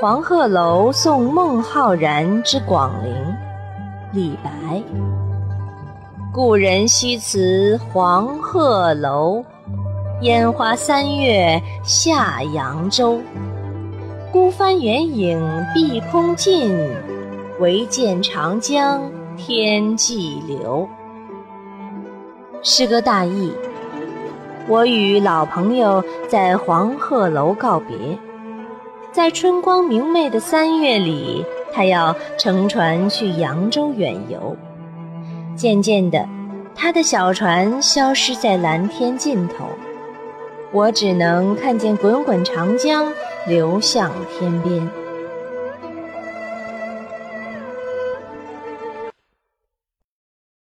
黄鹤楼送孟浩然之广陵，李白。故人西辞黄鹤楼，烟花三月下扬州。孤帆远影碧空尽，唯见长江天际流。诗歌大意：我与老朋友在黄鹤楼告别。在春光明媚的三月里，他要乘船去扬州远游。渐渐的，他的小船消失在蓝天尽头，我只能看见滚滚长江流向天边。